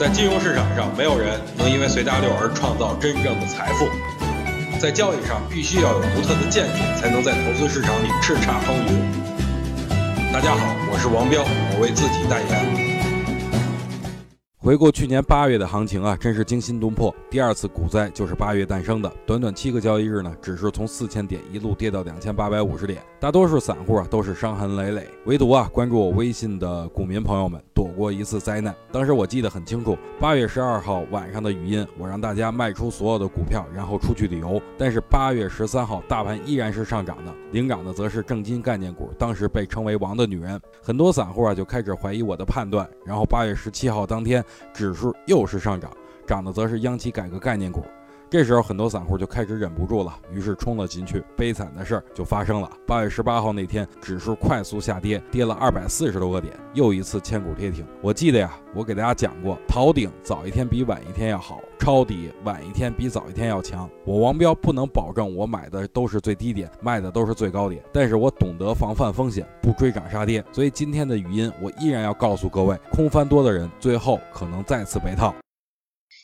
在金融市场上，没有人能因为随大流而创造真正的财富。在交易上，必须要有独特的见解，才能在投资市场里叱咤风云。大家好，我是王彪，我为自己代言。回顾去年八月的行情啊，真是惊心动魄。第二次股灾就是八月诞生的。短短七个交易日呢，指数从四千点一路跌到两千八百五十点。大多数散户啊都是伤痕累累，唯独啊关注我微信的股民朋友们躲过一次灾难。当时我记得很清楚，八月十二号晚上的语音，我让大家卖出所有的股票，然后出去旅游。但是八月十三号，大盘依然是上涨的，领涨的则是正金概念股，当时被称为“王的女人”。很多散户啊就开始怀疑我的判断。然后八月十七号当天。指数又是上涨，涨的则是央企改革概念股。这时候很多散户就开始忍不住了，于是冲了进去。悲惨的事儿就发生了。八月十八号那天，指数快速下跌，跌了二百四十多个点，又一次千股跌停。我记得呀，我给大家讲过，逃顶早一天比晚一天要好，抄底晚一天比早一天要强。我王彪不能保证我买的都是最低点，卖的都是最高点，但是我懂得防范风险，不追涨杀跌。所以今天的语音，我依然要告诉各位，空翻多的人最后可能再次被套。